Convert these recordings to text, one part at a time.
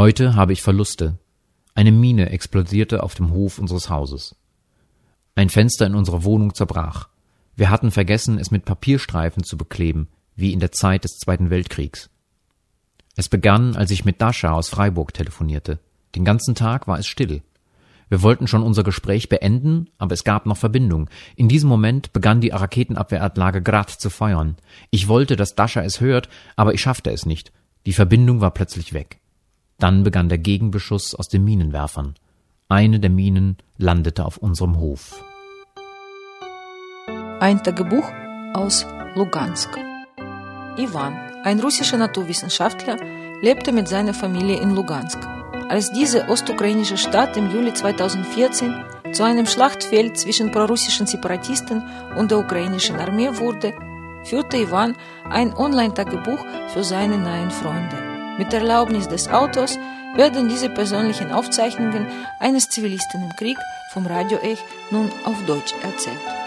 Heute habe ich Verluste. Eine Mine explodierte auf dem Hof unseres Hauses. Ein Fenster in unserer Wohnung zerbrach. Wir hatten vergessen, es mit Papierstreifen zu bekleben, wie in der Zeit des Zweiten Weltkriegs. Es begann, als ich mit Dascha aus Freiburg telefonierte. Den ganzen Tag war es still. Wir wollten schon unser Gespräch beenden, aber es gab noch Verbindung. In diesem Moment begann die Raketenabwehranlage Grad zu feuern. Ich wollte, dass Dascha es hört, aber ich schaffte es nicht. Die Verbindung war plötzlich weg. Dann begann der Gegenbeschuss aus den Minenwerfern. Eine der Minen landete auf unserem Hof. Ein Tagebuch aus Lugansk. Ivan, ein russischer Naturwissenschaftler, lebte mit seiner Familie in Lugansk. Als diese ostukrainische Stadt im Juli 2014 zu einem Schlachtfeld zwischen prorussischen Separatisten und der ukrainischen Armee wurde, führte Ivan ein Online-Tagebuch für seine neuen Freunde. Mit Erlaubnis des Autors werden diese persönlichen Aufzeichnungen eines Zivilisten im Krieg vom Radio Ech nun auf Deutsch erzählt.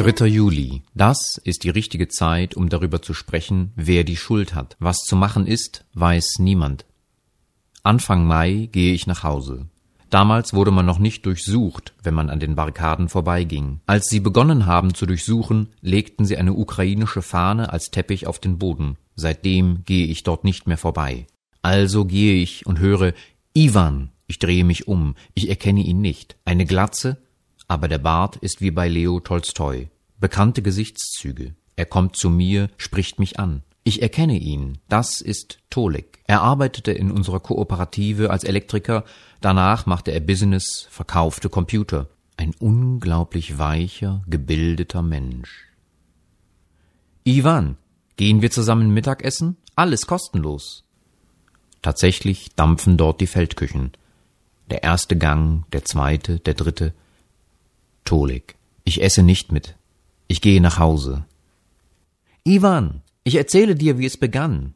3. Juli. Das ist die richtige Zeit, um darüber zu sprechen, wer die Schuld hat. Was zu machen ist, weiß niemand. Anfang Mai gehe ich nach Hause. Damals wurde man noch nicht durchsucht, wenn man an den Barrikaden vorbeiging. Als sie begonnen haben zu durchsuchen, legten sie eine ukrainische Fahne als Teppich auf den Boden. Seitdem gehe ich dort nicht mehr vorbei. Also gehe ich und höre Ivan. Ich drehe mich um. Ich erkenne ihn nicht. Eine Glatze, aber der Bart ist wie bei Leo Tolstoi. Bekannte Gesichtszüge. Er kommt zu mir, spricht mich an. Ich erkenne ihn. Das ist Tolik. Er arbeitete in unserer Kooperative als Elektriker. Danach machte er Business, verkaufte Computer. Ein unglaublich weicher, gebildeter Mensch. Ivan, gehen wir zusammen Mittagessen? Alles kostenlos. Tatsächlich dampfen dort die Feldküchen. Der erste Gang, der zweite, der dritte. Tolik. Ich esse nicht mit. Ich gehe nach Hause. Ivan, ich erzähle dir, wie es begann.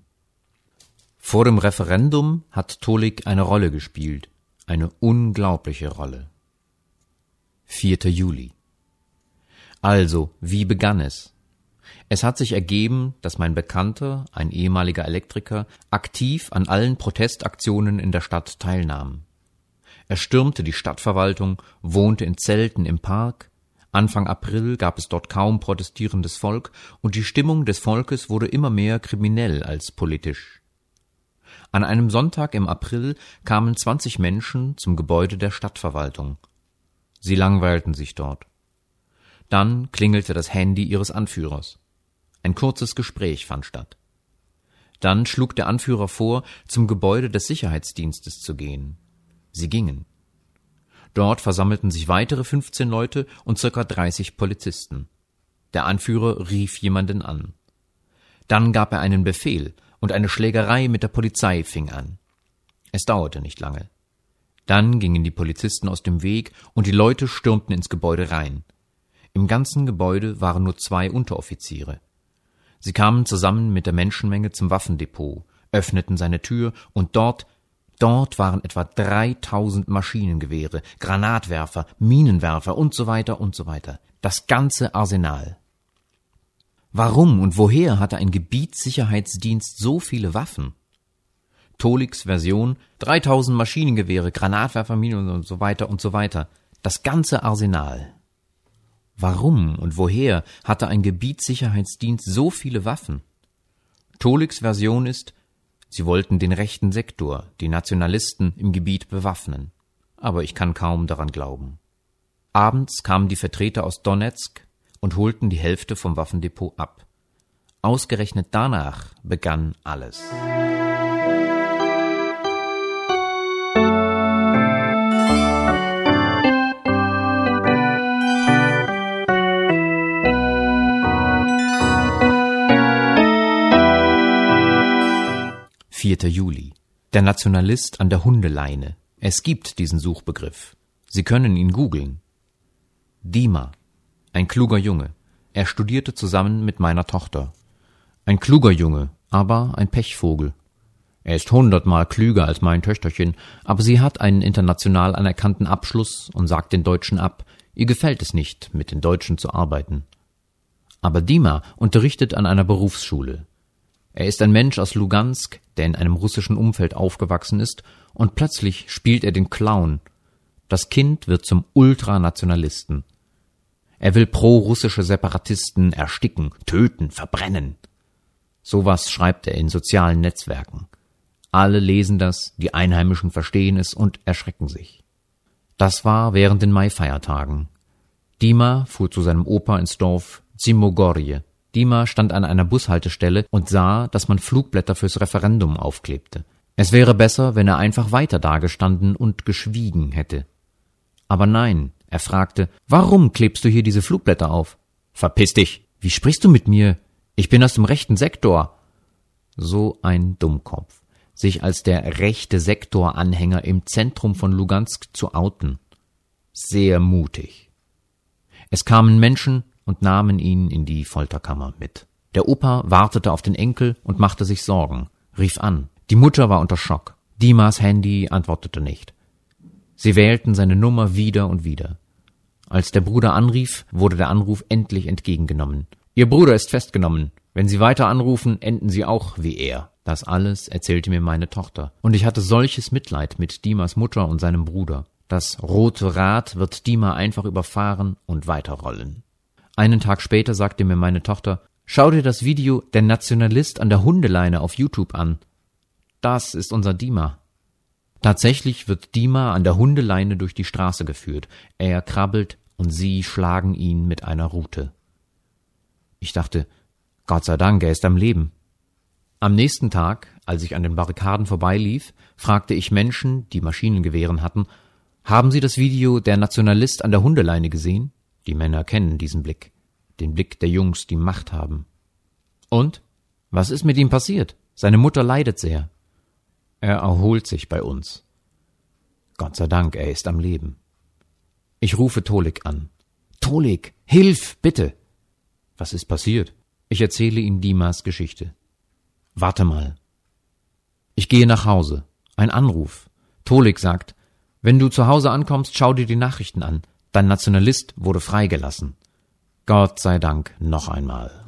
Vor dem Referendum hat Tolik eine Rolle gespielt. Eine unglaubliche Rolle. 4. Juli. Also, wie begann es? Es hat sich ergeben, dass mein Bekannter, ein ehemaliger Elektriker, aktiv an allen Protestaktionen in der Stadt teilnahm. Er stürmte die Stadtverwaltung, wohnte in Zelten im Park. Anfang April gab es dort kaum protestierendes Volk, und die Stimmung des Volkes wurde immer mehr kriminell als politisch. An einem Sonntag im April kamen zwanzig Menschen zum Gebäude der Stadtverwaltung. Sie langweilten sich dort. Dann klingelte das Handy ihres Anführers. Ein kurzes Gespräch fand statt. Dann schlug der Anführer vor, zum Gebäude des Sicherheitsdienstes zu gehen. Sie gingen. Dort versammelten sich weitere 15 Leute und circa 30 Polizisten. Der Anführer rief jemanden an. Dann gab er einen Befehl und eine Schlägerei mit der Polizei fing an. Es dauerte nicht lange. Dann gingen die Polizisten aus dem Weg und die Leute stürmten ins Gebäude rein. Im ganzen Gebäude waren nur zwei Unteroffiziere. Sie kamen zusammen mit der Menschenmenge zum Waffendepot, öffneten seine Tür und dort Dort waren etwa 3000 Maschinengewehre, Granatwerfer, Minenwerfer und so weiter und so weiter. Das ganze Arsenal. Warum und woher hatte ein Gebietssicherheitsdienst so viele Waffen? Toliks Version 3000 Maschinengewehre, Granatwerfer, Minen und so weiter und so weiter. Das ganze Arsenal. Warum und woher hatte ein Gebietssicherheitsdienst so viele Waffen? Toliks Version ist Sie wollten den rechten Sektor, die Nationalisten im Gebiet bewaffnen. Aber ich kann kaum daran glauben. Abends kamen die Vertreter aus Donetsk und holten die Hälfte vom Waffendepot ab. Ausgerechnet danach begann alles. 4. Juli. Der Nationalist an der Hundeleine. Es gibt diesen Suchbegriff. Sie können ihn googeln. Dima. Ein kluger Junge. Er studierte zusammen mit meiner Tochter. Ein kluger Junge, aber ein Pechvogel. Er ist hundertmal klüger als mein Töchterchen, aber sie hat einen international anerkannten Abschluss und sagt den Deutschen ab, ihr gefällt es nicht, mit den Deutschen zu arbeiten. Aber Dima unterrichtet an einer Berufsschule. Er ist ein Mensch aus Lugansk, der in einem russischen Umfeld aufgewachsen ist, und plötzlich spielt er den Clown. Das Kind wird zum Ultranationalisten. Er will pro-russische Separatisten ersticken, töten, verbrennen. Sowas schreibt er in sozialen Netzwerken. Alle lesen das, die Einheimischen verstehen es und erschrecken sich. Das war während den Maifeiertagen. Dima fuhr zu seinem Opa ins Dorf Zimogorje. Dima stand an einer Bushaltestelle und sah, dass man Flugblätter fürs Referendum aufklebte. Es wäre besser, wenn er einfach weiter dagestanden und geschwiegen hätte. Aber nein, er fragte, warum klebst du hier diese Flugblätter auf? Verpiss dich! Wie sprichst du mit mir? Ich bin aus dem rechten Sektor. So ein Dummkopf, sich als der rechte Sektor-Anhänger im Zentrum von Lugansk zu outen. Sehr mutig. Es kamen Menschen, und nahmen ihn in die Folterkammer mit. Der Opa wartete auf den Enkel und machte sich Sorgen, rief an. Die Mutter war unter Schock. Dimas Handy antwortete nicht. Sie wählten seine Nummer wieder und wieder. Als der Bruder anrief, wurde der Anruf endlich entgegengenommen. Ihr Bruder ist festgenommen. Wenn Sie weiter anrufen, enden Sie auch wie er. Das alles erzählte mir meine Tochter. Und ich hatte solches Mitleid mit Dimas Mutter und seinem Bruder. Das rote Rad wird Dima einfach überfahren und weiterrollen. Einen Tag später sagte mir meine Tochter, schau dir das Video Der Nationalist an der Hundeleine auf YouTube an. Das ist unser Dima. Tatsächlich wird Dima an der Hundeleine durch die Straße geführt. Er krabbelt und sie schlagen ihn mit einer Rute. Ich dachte, Gott sei Dank, er ist am Leben. Am nächsten Tag, als ich an den Barrikaden vorbeilief, fragte ich Menschen, die Maschinengewehren hatten, haben Sie das Video Der Nationalist an der Hundeleine gesehen? Die Männer kennen diesen Blick, den Blick der Jungs, die Macht haben. Und? Was ist mit ihm passiert? Seine Mutter leidet sehr. Er erholt sich bei uns. Gott sei Dank, er ist am Leben. Ich rufe Tolik an. Tolik, hilf, bitte! Was ist passiert? Ich erzähle ihm Dimas Geschichte. Warte mal. Ich gehe nach Hause. Ein Anruf. Tolik sagt, wenn du zu Hause ankommst, schau dir die Nachrichten an. Dein Nationalist wurde freigelassen. Gott sei Dank noch einmal.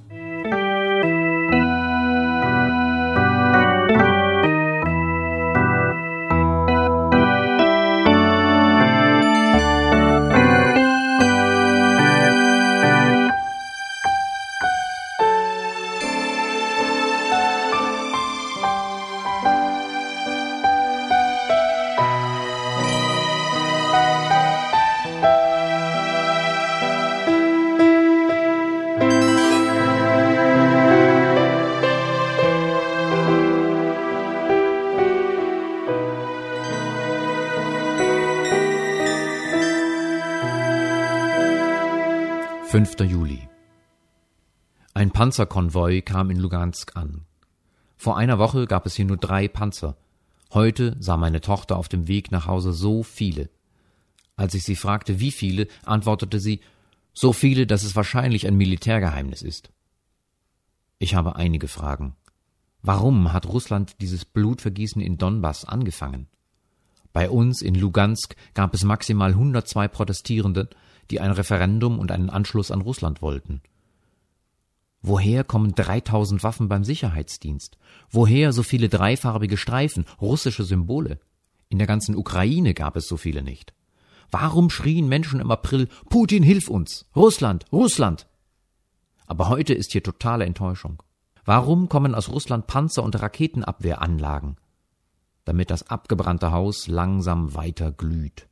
Panzerkonvoi kam in Lugansk an. Vor einer Woche gab es hier nur drei Panzer. Heute sah meine Tochter auf dem Weg nach Hause so viele. Als ich sie fragte, wie viele, antwortete sie, so viele, dass es wahrscheinlich ein Militärgeheimnis ist. Ich habe einige Fragen. Warum hat Russland dieses Blutvergießen in Donbass angefangen? Bei uns in Lugansk gab es maximal 102 Protestierende, die ein Referendum und einen Anschluss an Russland wollten. Woher kommen 3000 Waffen beim Sicherheitsdienst? Woher so viele dreifarbige Streifen, russische Symbole? In der ganzen Ukraine gab es so viele nicht. Warum schrien Menschen im April, Putin, hilf uns! Russland, Russland! Aber heute ist hier totale Enttäuschung. Warum kommen aus Russland Panzer und Raketenabwehranlagen? Damit das abgebrannte Haus langsam weiter glüht.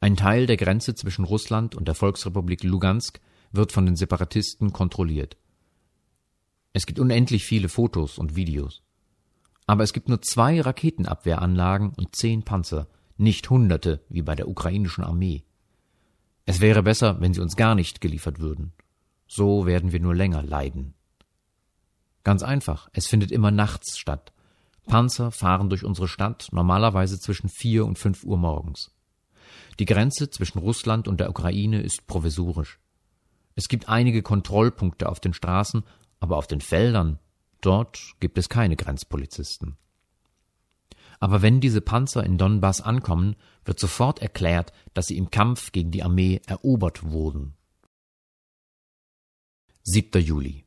Ein Teil der Grenze zwischen Russland und der Volksrepublik Lugansk wird von den Separatisten kontrolliert. Es gibt unendlich viele Fotos und Videos. Aber es gibt nur zwei Raketenabwehranlagen und zehn Panzer, nicht Hunderte wie bei der ukrainischen Armee. Es wäre besser, wenn sie uns gar nicht geliefert würden. So werden wir nur länger leiden. Ganz einfach, es findet immer nachts statt. Panzer fahren durch unsere Stadt normalerweise zwischen vier und fünf Uhr morgens. Die Grenze zwischen Russland und der Ukraine ist provisorisch. Es gibt einige Kontrollpunkte auf den Straßen, aber auf den Feldern, dort gibt es keine Grenzpolizisten. Aber wenn diese Panzer in Donbass ankommen, wird sofort erklärt, dass sie im Kampf gegen die Armee erobert wurden. 7. Juli.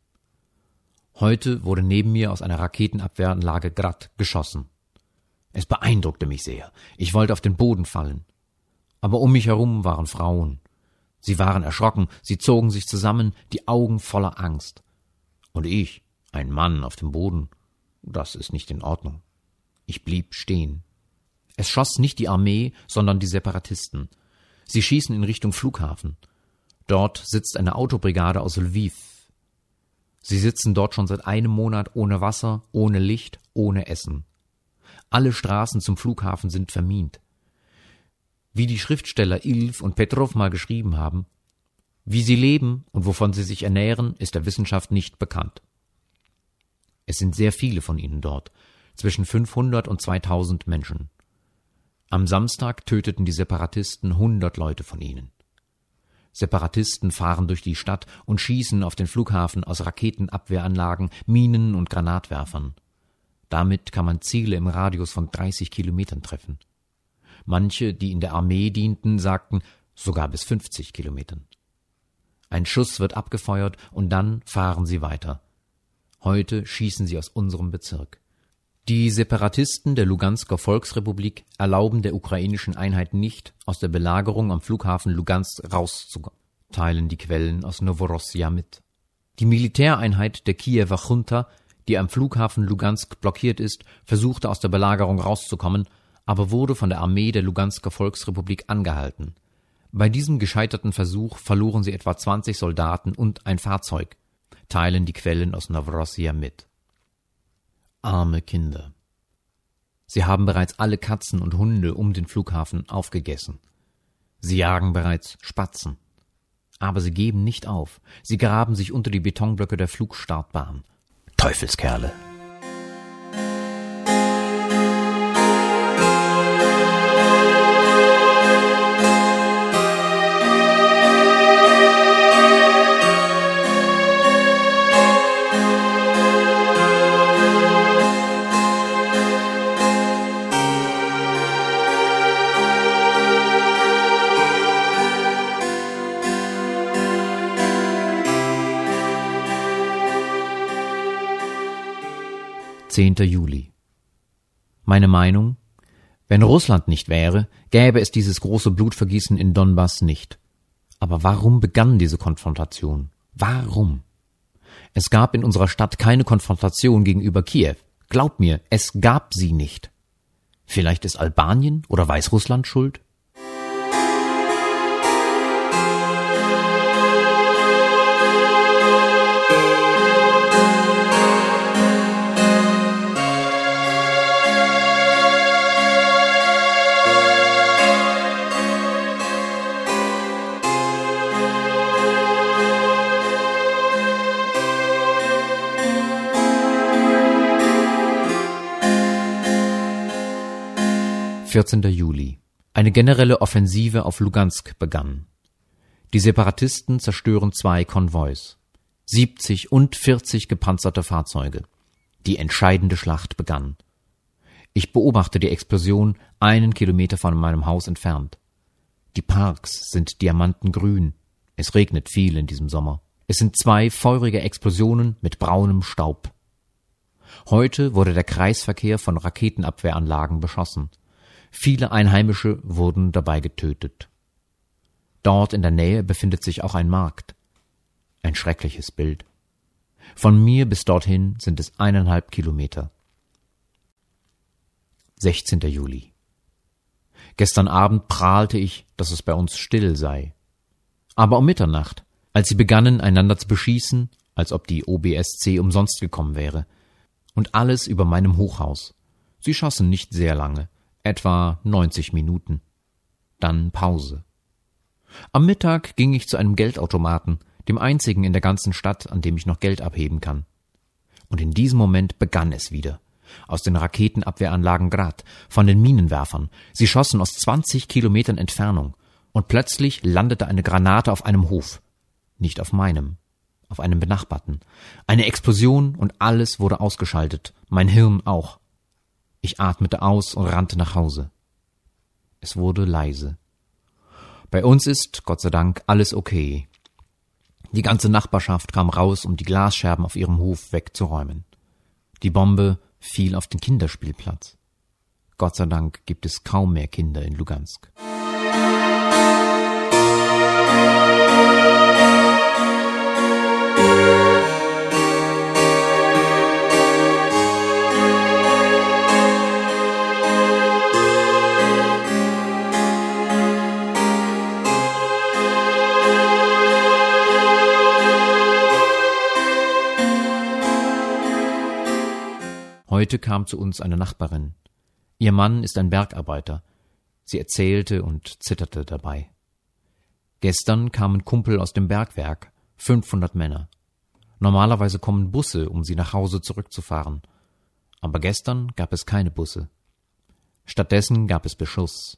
Heute wurde neben mir aus einer Raketenabwehranlage Grad geschossen. Es beeindruckte mich sehr. Ich wollte auf den Boden fallen. Aber um mich herum waren Frauen. Sie waren erschrocken, sie zogen sich zusammen, die Augen voller Angst. Und ich, ein Mann auf dem Boden, das ist nicht in Ordnung. Ich blieb stehen. Es schoss nicht die Armee, sondern die Separatisten. Sie schießen in Richtung Flughafen. Dort sitzt eine Autobrigade aus Lviv. Sie sitzen dort schon seit einem Monat ohne Wasser, ohne Licht, ohne Essen. Alle Straßen zum Flughafen sind vermint. Wie die Schriftsteller Ilf und Petrov mal geschrieben haben, wie sie leben und wovon sie sich ernähren, ist der Wissenschaft nicht bekannt. Es sind sehr viele von ihnen dort, zwischen 500 und 2000 Menschen. Am Samstag töteten die Separatisten 100 Leute von ihnen. Separatisten fahren durch die Stadt und schießen auf den Flughafen aus Raketenabwehranlagen, Minen und Granatwerfern. Damit kann man Ziele im Radius von 30 Kilometern treffen. Manche, die in der Armee dienten, sagten sogar bis 50 Kilometern. Ein Schuss wird abgefeuert und dann fahren sie weiter. Heute schießen sie aus unserem Bezirk. Die Separatisten der Lugansker Volksrepublik erlauben der ukrainischen Einheit nicht, aus der Belagerung am Flughafen Lugansk rauszukommen, teilen die Quellen aus Novorossia mit. Die Militäreinheit der Kiewer Junta, die am Flughafen Lugansk blockiert ist, versuchte aus der Belagerung rauszukommen, aber wurde von der Armee der Lugansker Volksrepublik angehalten. Bei diesem gescheiterten Versuch verloren sie etwa 20 Soldaten und ein Fahrzeug, teilen die Quellen aus Novorossia mit. Arme Kinder. Sie haben bereits alle Katzen und Hunde um den Flughafen aufgegessen. Sie jagen bereits Spatzen. Aber sie geben nicht auf. Sie graben sich unter die Betonblöcke der Flugstartbahn. Teufelskerle. 10. Juli. Meine Meinung? Wenn Russland nicht wäre, gäbe es dieses große Blutvergießen in Donbass nicht. Aber warum begann diese Konfrontation? Warum? Es gab in unserer Stadt keine Konfrontation gegenüber Kiew. Glaub mir, es gab sie nicht. Vielleicht ist Albanien oder Weißrussland schuld? 14. Juli. Eine generelle Offensive auf Lugansk begann. Die Separatisten zerstören zwei Konvois. 70 und 40 gepanzerte Fahrzeuge. Die entscheidende Schlacht begann. Ich beobachte die Explosion einen Kilometer von meinem Haus entfernt. Die Parks sind diamantengrün. Es regnet viel in diesem Sommer. Es sind zwei feurige Explosionen mit braunem Staub. Heute wurde der Kreisverkehr von Raketenabwehranlagen beschossen. Viele Einheimische wurden dabei getötet. Dort in der Nähe befindet sich auch ein Markt. Ein schreckliches Bild. Von mir bis dorthin sind es eineinhalb Kilometer. 16. Juli. Gestern Abend prahlte ich, dass es bei uns still sei. Aber um Mitternacht, als sie begannen, einander zu beschießen, als ob die OBSC umsonst gekommen wäre, und alles über meinem Hochhaus. Sie schossen nicht sehr lange, etwa 90 Minuten. Dann Pause. Am Mittag ging ich zu einem Geldautomaten, dem einzigen in der ganzen Stadt, an dem ich noch Geld abheben kann. Und in diesem Moment begann es wieder. Aus den Raketenabwehranlagen Grad, von den Minenwerfern. Sie schossen aus zwanzig Kilometern Entfernung. Und plötzlich landete eine Granate auf einem Hof. Nicht auf meinem, auf einem benachbarten. Eine Explosion und alles wurde ausgeschaltet. Mein Hirn auch. Ich atmete aus und rannte nach Hause. Es wurde leise. Bei uns ist, Gott sei Dank, alles okay. Die ganze Nachbarschaft kam raus, um die Glasscherben auf ihrem Hof wegzuräumen. Die Bombe fiel auf den Kinderspielplatz. Gott sei Dank gibt es kaum mehr Kinder in Lugansk. Heute kam zu uns eine Nachbarin. Ihr Mann ist ein Bergarbeiter. Sie erzählte und zitterte dabei. Gestern kamen Kumpel aus dem Bergwerk, 500 Männer. Normalerweise kommen Busse, um sie nach Hause zurückzufahren. Aber gestern gab es keine Busse. Stattdessen gab es Beschuss.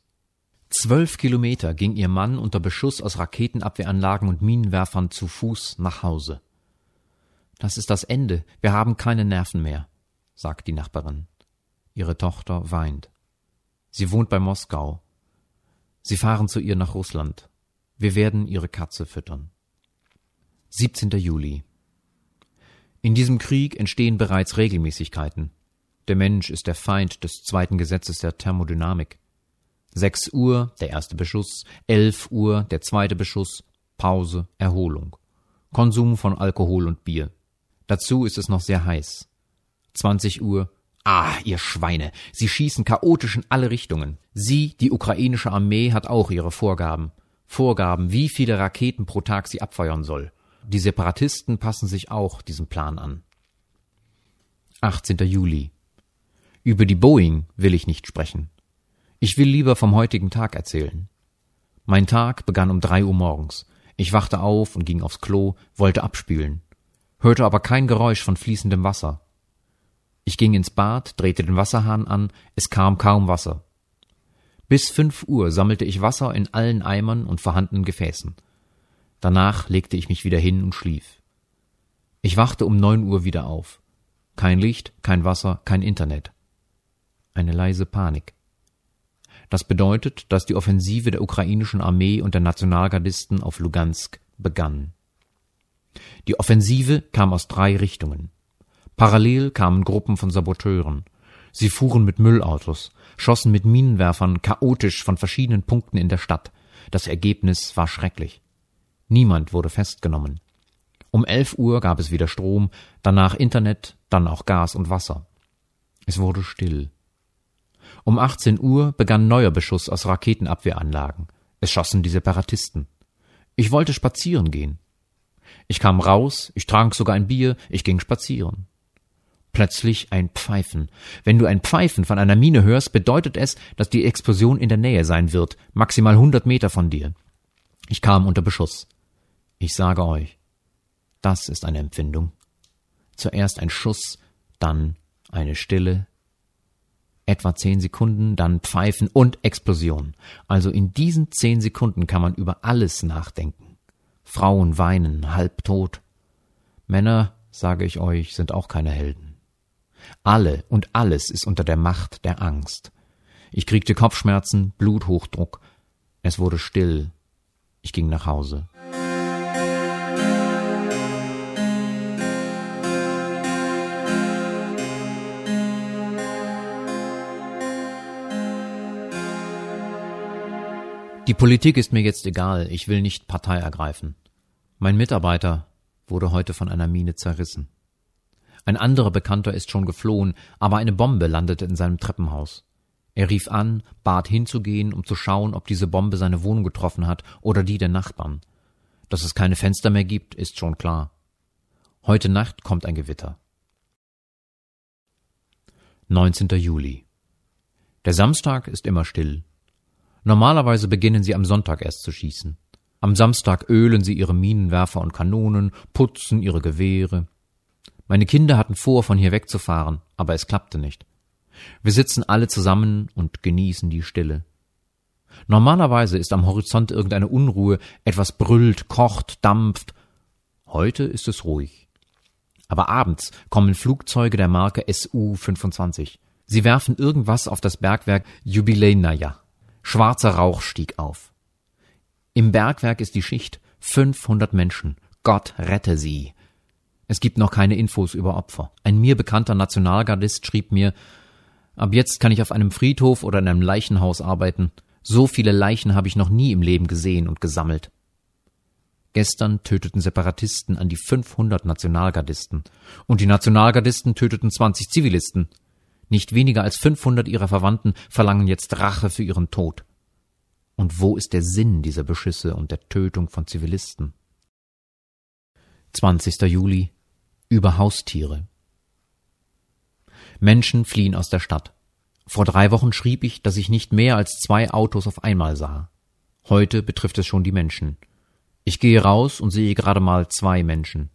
Zwölf Kilometer ging ihr Mann unter Beschuss aus Raketenabwehranlagen und Minenwerfern zu Fuß nach Hause. Das ist das Ende. Wir haben keine Nerven mehr sagt die Nachbarin. Ihre Tochter weint. Sie wohnt bei Moskau. Sie fahren zu ihr nach Russland. Wir werden ihre Katze füttern. 17. Juli. In diesem Krieg entstehen bereits Regelmäßigkeiten. Der Mensch ist der Feind des zweiten Gesetzes der Thermodynamik. Sechs Uhr der erste Beschuss, elf Uhr der zweite Beschuss, Pause, Erholung. Konsum von Alkohol und Bier. Dazu ist es noch sehr heiß. 20 Uhr. Ah, ihr Schweine, sie schießen chaotisch in alle Richtungen. Sie, die ukrainische Armee, hat auch ihre Vorgaben. Vorgaben, wie viele Raketen pro Tag sie abfeuern soll. Die Separatisten passen sich auch diesem Plan an. 18. Juli. Über die Boeing will ich nicht sprechen. Ich will lieber vom heutigen Tag erzählen. Mein Tag begann um drei Uhr morgens. Ich wachte auf und ging aufs Klo, wollte abspülen, hörte aber kein Geräusch von fließendem Wasser. Ich ging ins Bad, drehte den Wasserhahn an, es kam kaum Wasser. Bis fünf Uhr sammelte ich Wasser in allen Eimern und vorhandenen Gefäßen. Danach legte ich mich wieder hin und schlief. Ich wachte um neun Uhr wieder auf. Kein Licht, kein Wasser, kein Internet. Eine leise Panik. Das bedeutet, dass die Offensive der ukrainischen Armee und der Nationalgardisten auf Lugansk begann. Die Offensive kam aus drei Richtungen. Parallel kamen Gruppen von Saboteuren. Sie fuhren mit Müllautos, schossen mit Minenwerfern chaotisch von verschiedenen Punkten in der Stadt. Das Ergebnis war schrecklich. Niemand wurde festgenommen. Um elf Uhr gab es wieder Strom, danach Internet, dann auch Gas und Wasser. Es wurde still. Um 18 Uhr begann neuer Beschuss aus Raketenabwehranlagen. Es schossen die Separatisten. Ich wollte spazieren gehen. Ich kam raus, ich trank sogar ein Bier, ich ging spazieren. Plötzlich ein Pfeifen. Wenn du ein Pfeifen von einer Mine hörst, bedeutet es, dass die Explosion in der Nähe sein wird, maximal hundert Meter von dir. Ich kam unter Beschuss. Ich sage euch, das ist eine Empfindung. Zuerst ein Schuss, dann eine Stille, etwa zehn Sekunden, dann Pfeifen und Explosion. Also in diesen zehn Sekunden kann man über alles nachdenken. Frauen weinen, halbtot. Männer, sage ich euch, sind auch keine Helden. Alle und alles ist unter der Macht der Angst. Ich kriegte Kopfschmerzen, Bluthochdruck. Es wurde still. Ich ging nach Hause. Die Politik ist mir jetzt egal, ich will nicht Partei ergreifen. Mein Mitarbeiter wurde heute von einer Mine zerrissen. Ein anderer Bekannter ist schon geflohen, aber eine Bombe landete in seinem Treppenhaus. Er rief an, bat hinzugehen, um zu schauen, ob diese Bombe seine Wohnung getroffen hat oder die der Nachbarn. Dass es keine Fenster mehr gibt, ist schon klar. Heute Nacht kommt ein Gewitter. 19. Juli. Der Samstag ist immer still. Normalerweise beginnen sie am Sonntag erst zu schießen. Am Samstag ölen sie ihre Minenwerfer und Kanonen, putzen ihre Gewehre. Meine Kinder hatten vor, von hier wegzufahren, aber es klappte nicht. Wir sitzen alle zusammen und genießen die Stille. Normalerweise ist am Horizont irgendeine Unruhe, etwas brüllt, kocht, dampft. Heute ist es ruhig. Aber abends kommen Flugzeuge der Marke SU-25. Sie werfen irgendwas auf das Bergwerk Jubilejnaja. Schwarzer Rauch stieg auf. Im Bergwerk ist die Schicht 500 Menschen. Gott rette sie. Es gibt noch keine Infos über Opfer. Ein mir bekannter Nationalgardist schrieb mir, ab jetzt kann ich auf einem Friedhof oder in einem Leichenhaus arbeiten. So viele Leichen habe ich noch nie im Leben gesehen und gesammelt. Gestern töteten Separatisten an die 500 Nationalgardisten. Und die Nationalgardisten töteten 20 Zivilisten. Nicht weniger als 500 ihrer Verwandten verlangen jetzt Rache für ihren Tod. Und wo ist der Sinn dieser Beschüsse und der Tötung von Zivilisten? 20. Juli über Haustiere. Menschen fliehen aus der Stadt. Vor drei Wochen schrieb ich, dass ich nicht mehr als zwei Autos auf einmal sah. Heute betrifft es schon die Menschen. Ich gehe raus und sehe gerade mal zwei Menschen.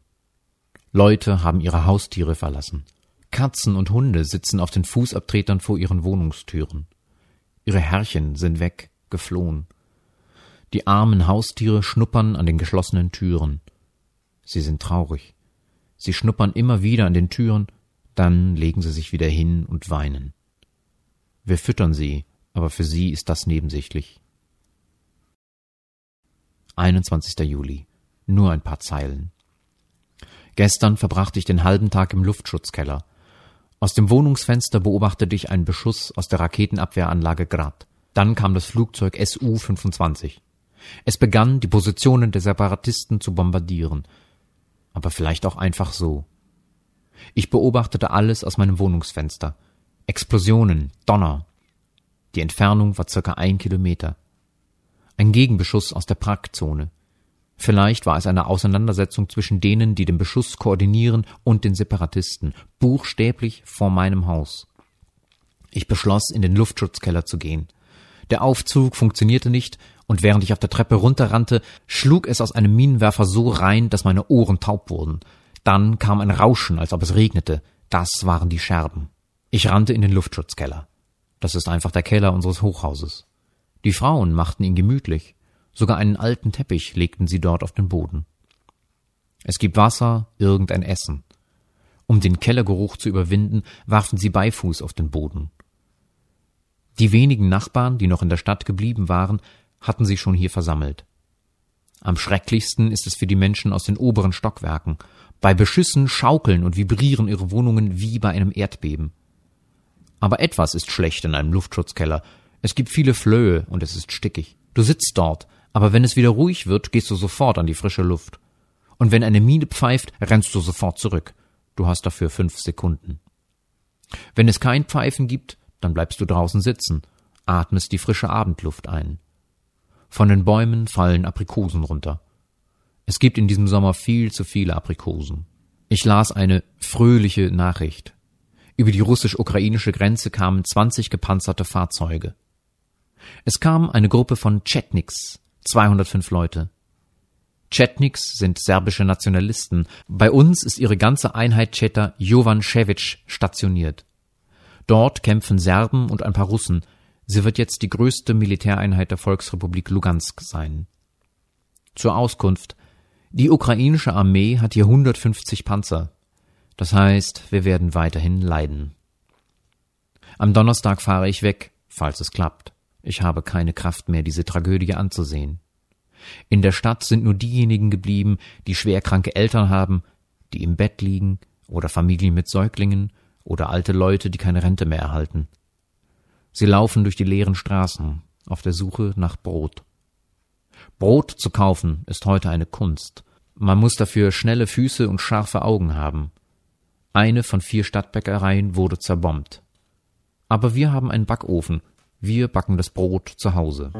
Leute haben ihre Haustiere verlassen. Katzen und Hunde sitzen auf den Fußabtretern vor ihren Wohnungstüren. Ihre Herrchen sind weg geflohen. Die armen Haustiere schnuppern an den geschlossenen Türen. Sie sind traurig. Sie schnuppern immer wieder an den Türen, dann legen sie sich wieder hin und weinen. Wir füttern sie, aber für sie ist das nebensächlich. 21. Juli. Nur ein paar Zeilen. Gestern verbrachte ich den halben Tag im Luftschutzkeller. Aus dem Wohnungsfenster beobachtete ich einen Beschuss aus der Raketenabwehranlage Grad. Dann kam das Flugzeug Su-25. Es begann, die Positionen der Separatisten zu bombardieren. Aber vielleicht auch einfach so. Ich beobachtete alles aus meinem Wohnungsfenster. Explosionen, Donner. Die Entfernung war circa ein Kilometer. Ein Gegenbeschuss aus der Prag-Zone. Vielleicht war es eine Auseinandersetzung zwischen denen, die den Beschuss koordinieren, und den Separatisten, buchstäblich vor meinem Haus. Ich beschloss, in den Luftschutzkeller zu gehen. Der Aufzug funktionierte nicht, und während ich auf der Treppe runterrannte, schlug es aus einem Minenwerfer so rein, dass meine Ohren taub wurden. Dann kam ein Rauschen, als ob es regnete. Das waren die Scherben. Ich rannte in den Luftschutzkeller. Das ist einfach der Keller unseres Hochhauses. Die Frauen machten ihn gemütlich. Sogar einen alten Teppich legten sie dort auf den Boden. Es gibt Wasser, irgendein Essen. Um den Kellergeruch zu überwinden, warfen sie Beifuß auf den Boden. Die wenigen Nachbarn, die noch in der Stadt geblieben waren, hatten sich schon hier versammelt. Am schrecklichsten ist es für die Menschen aus den oberen Stockwerken. Bei Beschüssen schaukeln und vibrieren ihre Wohnungen wie bei einem Erdbeben. Aber etwas ist schlecht in einem Luftschutzkeller. Es gibt viele Flöhe und es ist stickig. Du sitzt dort, aber wenn es wieder ruhig wird, gehst du sofort an die frische Luft. Und wenn eine Mine pfeift, rennst du sofort zurück. Du hast dafür fünf Sekunden. Wenn es kein Pfeifen gibt, dann bleibst du draußen sitzen, atmest die frische Abendluft ein. Von den Bäumen fallen Aprikosen runter. Es gibt in diesem Sommer viel zu viele Aprikosen. Ich las eine fröhliche Nachricht. Über die russisch-ukrainische Grenze kamen 20 gepanzerte Fahrzeuge. Es kam eine Gruppe von Chetniks, 205 Leute. Chetniks sind serbische Nationalisten. Bei uns ist ihre ganze Einheit Cheta Jovanšević stationiert. Dort kämpfen Serben und ein paar Russen. Sie wird jetzt die größte Militäreinheit der Volksrepublik Lugansk sein. Zur Auskunft. Die ukrainische Armee hat hier 150 Panzer. Das heißt, wir werden weiterhin leiden. Am Donnerstag fahre ich weg, falls es klappt. Ich habe keine Kraft mehr, diese Tragödie anzusehen. In der Stadt sind nur diejenigen geblieben, die schwerkranke Eltern haben, die im Bett liegen, oder Familien mit Säuglingen, oder alte Leute, die keine Rente mehr erhalten. Sie laufen durch die leeren Straßen auf der Suche nach Brot. Brot zu kaufen ist heute eine Kunst. Man muss dafür schnelle Füße und scharfe Augen haben. Eine von vier Stadtbäckereien wurde zerbombt. Aber wir haben einen Backofen. Wir backen das Brot zu Hause.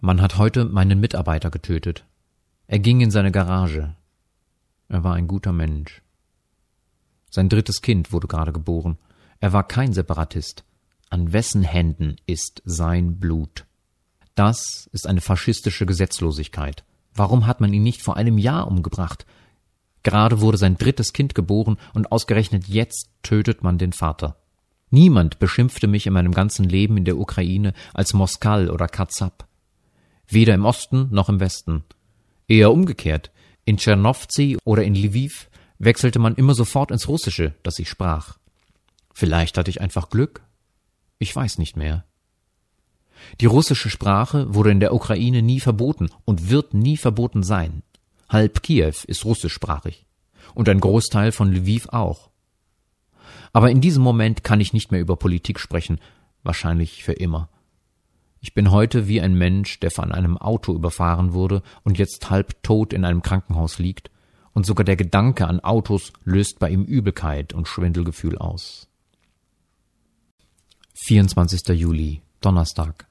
Man hat heute meinen Mitarbeiter getötet. Er ging in seine Garage. Er war ein guter Mensch. Sein drittes Kind wurde gerade geboren. Er war kein Separatist. An wessen Händen ist sein Blut? Das ist eine faschistische Gesetzlosigkeit. Warum hat man ihn nicht vor einem Jahr umgebracht? Gerade wurde sein drittes Kind geboren und ausgerechnet jetzt tötet man den Vater. Niemand beschimpfte mich in meinem ganzen Leben in der Ukraine als Moskal oder Katzap. Weder im Osten noch im Westen. Eher umgekehrt. In Tschernowzi oder in Lviv wechselte man immer sofort ins Russische, das ich sprach. Vielleicht hatte ich einfach Glück. Ich weiß nicht mehr. Die russische Sprache wurde in der Ukraine nie verboten und wird nie verboten sein. Halb Kiew ist russischsprachig. Und ein Großteil von Lviv auch. Aber in diesem Moment kann ich nicht mehr über Politik sprechen, wahrscheinlich für immer. Ich bin heute wie ein Mensch, der von einem Auto überfahren wurde und jetzt halb tot in einem Krankenhaus liegt, und sogar der Gedanke an Autos löst bei ihm Übelkeit und Schwindelgefühl aus. 24. Juli, Donnerstag.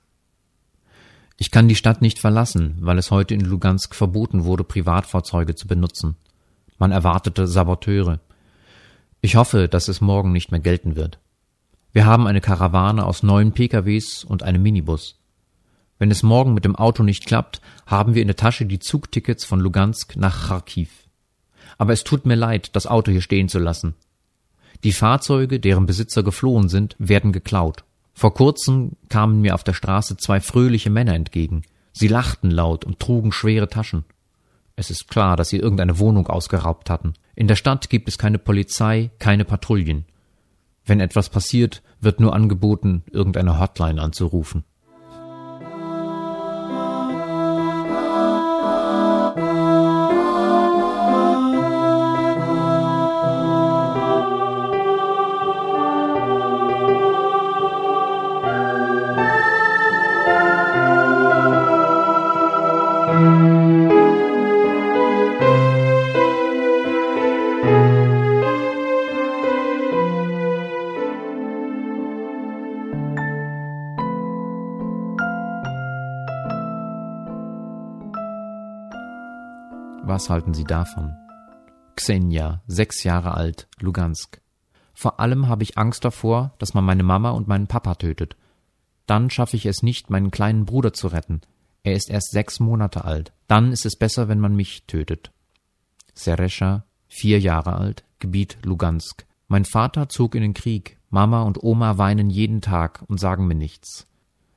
Ich kann die Stadt nicht verlassen, weil es heute in Lugansk verboten wurde, Privatfahrzeuge zu benutzen. Man erwartete Saboteure. Ich hoffe, dass es morgen nicht mehr gelten wird. Wir haben eine Karawane aus neun PKWs und einem Minibus. Wenn es morgen mit dem Auto nicht klappt, haben wir in der Tasche die Zugtickets von Lugansk nach Kharkiv. Aber es tut mir leid, das Auto hier stehen zu lassen. Die Fahrzeuge, deren Besitzer geflohen sind, werden geklaut. Vor kurzem kamen mir auf der Straße zwei fröhliche Männer entgegen. Sie lachten laut und trugen schwere Taschen. Es ist klar, dass sie irgendeine Wohnung ausgeraubt hatten. In der Stadt gibt es keine Polizei, keine Patrouillen. Wenn etwas passiert, wird nur angeboten, irgendeine Hotline anzurufen. Was halten Sie davon? Xenia, sechs Jahre alt, Lugansk. Vor allem habe ich Angst davor, dass man meine Mama und meinen Papa tötet. Dann schaffe ich es nicht, meinen kleinen Bruder zu retten. Er ist erst sechs Monate alt. Dann ist es besser, wenn man mich tötet. Seresha, vier Jahre alt, Gebiet Lugansk. Mein Vater zog in den Krieg. Mama und Oma weinen jeden Tag und sagen mir nichts.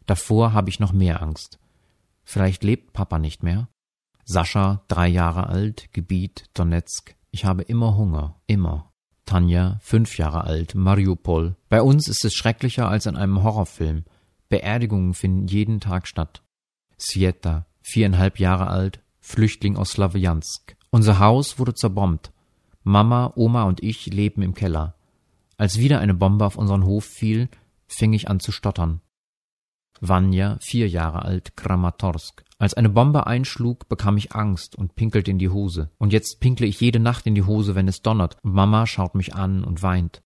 Davor habe ich noch mehr Angst. Vielleicht lebt Papa nicht mehr? Sascha, drei Jahre alt, Gebiet Donetsk. Ich habe immer Hunger, immer. Tanja, fünf Jahre alt, Mariupol. Bei uns ist es schrecklicher als in einem Horrorfilm. Beerdigungen finden jeden Tag statt. Sieta, viereinhalb Jahre alt, Flüchtling aus Slawiansk. Unser Haus wurde zerbombt. Mama, Oma und ich leben im Keller. Als wieder eine Bombe auf unseren Hof fiel, fing ich an zu stottern. Vanya, vier Jahre alt, Kramatorsk. Als eine Bombe einschlug, bekam ich Angst und pinkelte in die Hose. Und jetzt pinkle ich jede Nacht in die Hose, wenn es donnert, und Mama schaut mich an und weint.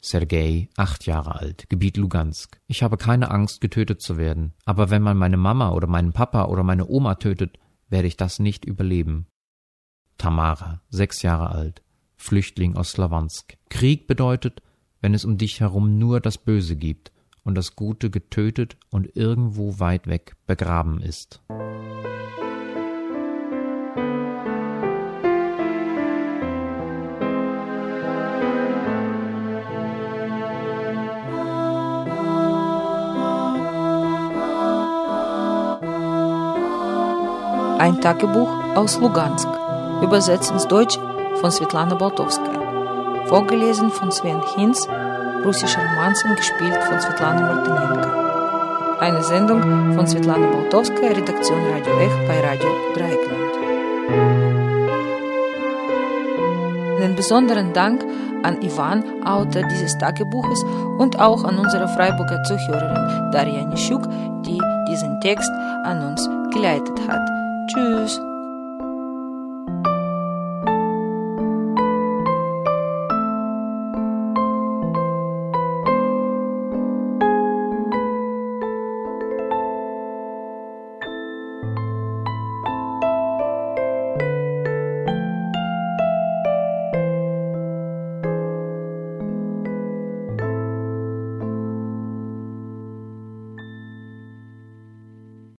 Sergei, acht Jahre alt, Gebiet Lugansk. Ich habe keine Angst, getötet zu werden. Aber wenn man meine Mama oder meinen Papa oder meine Oma tötet, werde ich das nicht überleben. Tamara, sechs Jahre alt, Flüchtling aus Slawansk. Krieg bedeutet, wenn es um dich herum nur das Böse gibt und das Gute getötet und irgendwo weit weg begraben ist. Ein Tagebuch aus Lugansk, übersetzt ins Deutsch von Svetlana Boltowskaja, vorgelesen von Sven Hinz russische Romanzen, gespielt von Svetlana Martinenko. Eine Sendung von Svetlana Boltowskaja, Redaktion Radio Ech bei Radio Dreieckland. Einen besonderen Dank an Ivan, Autor dieses Tagebuches, und auch an unsere Freiburger Zuhörerin Darja Nischuk, die diesen Text an uns geleitet hat. Tschüss!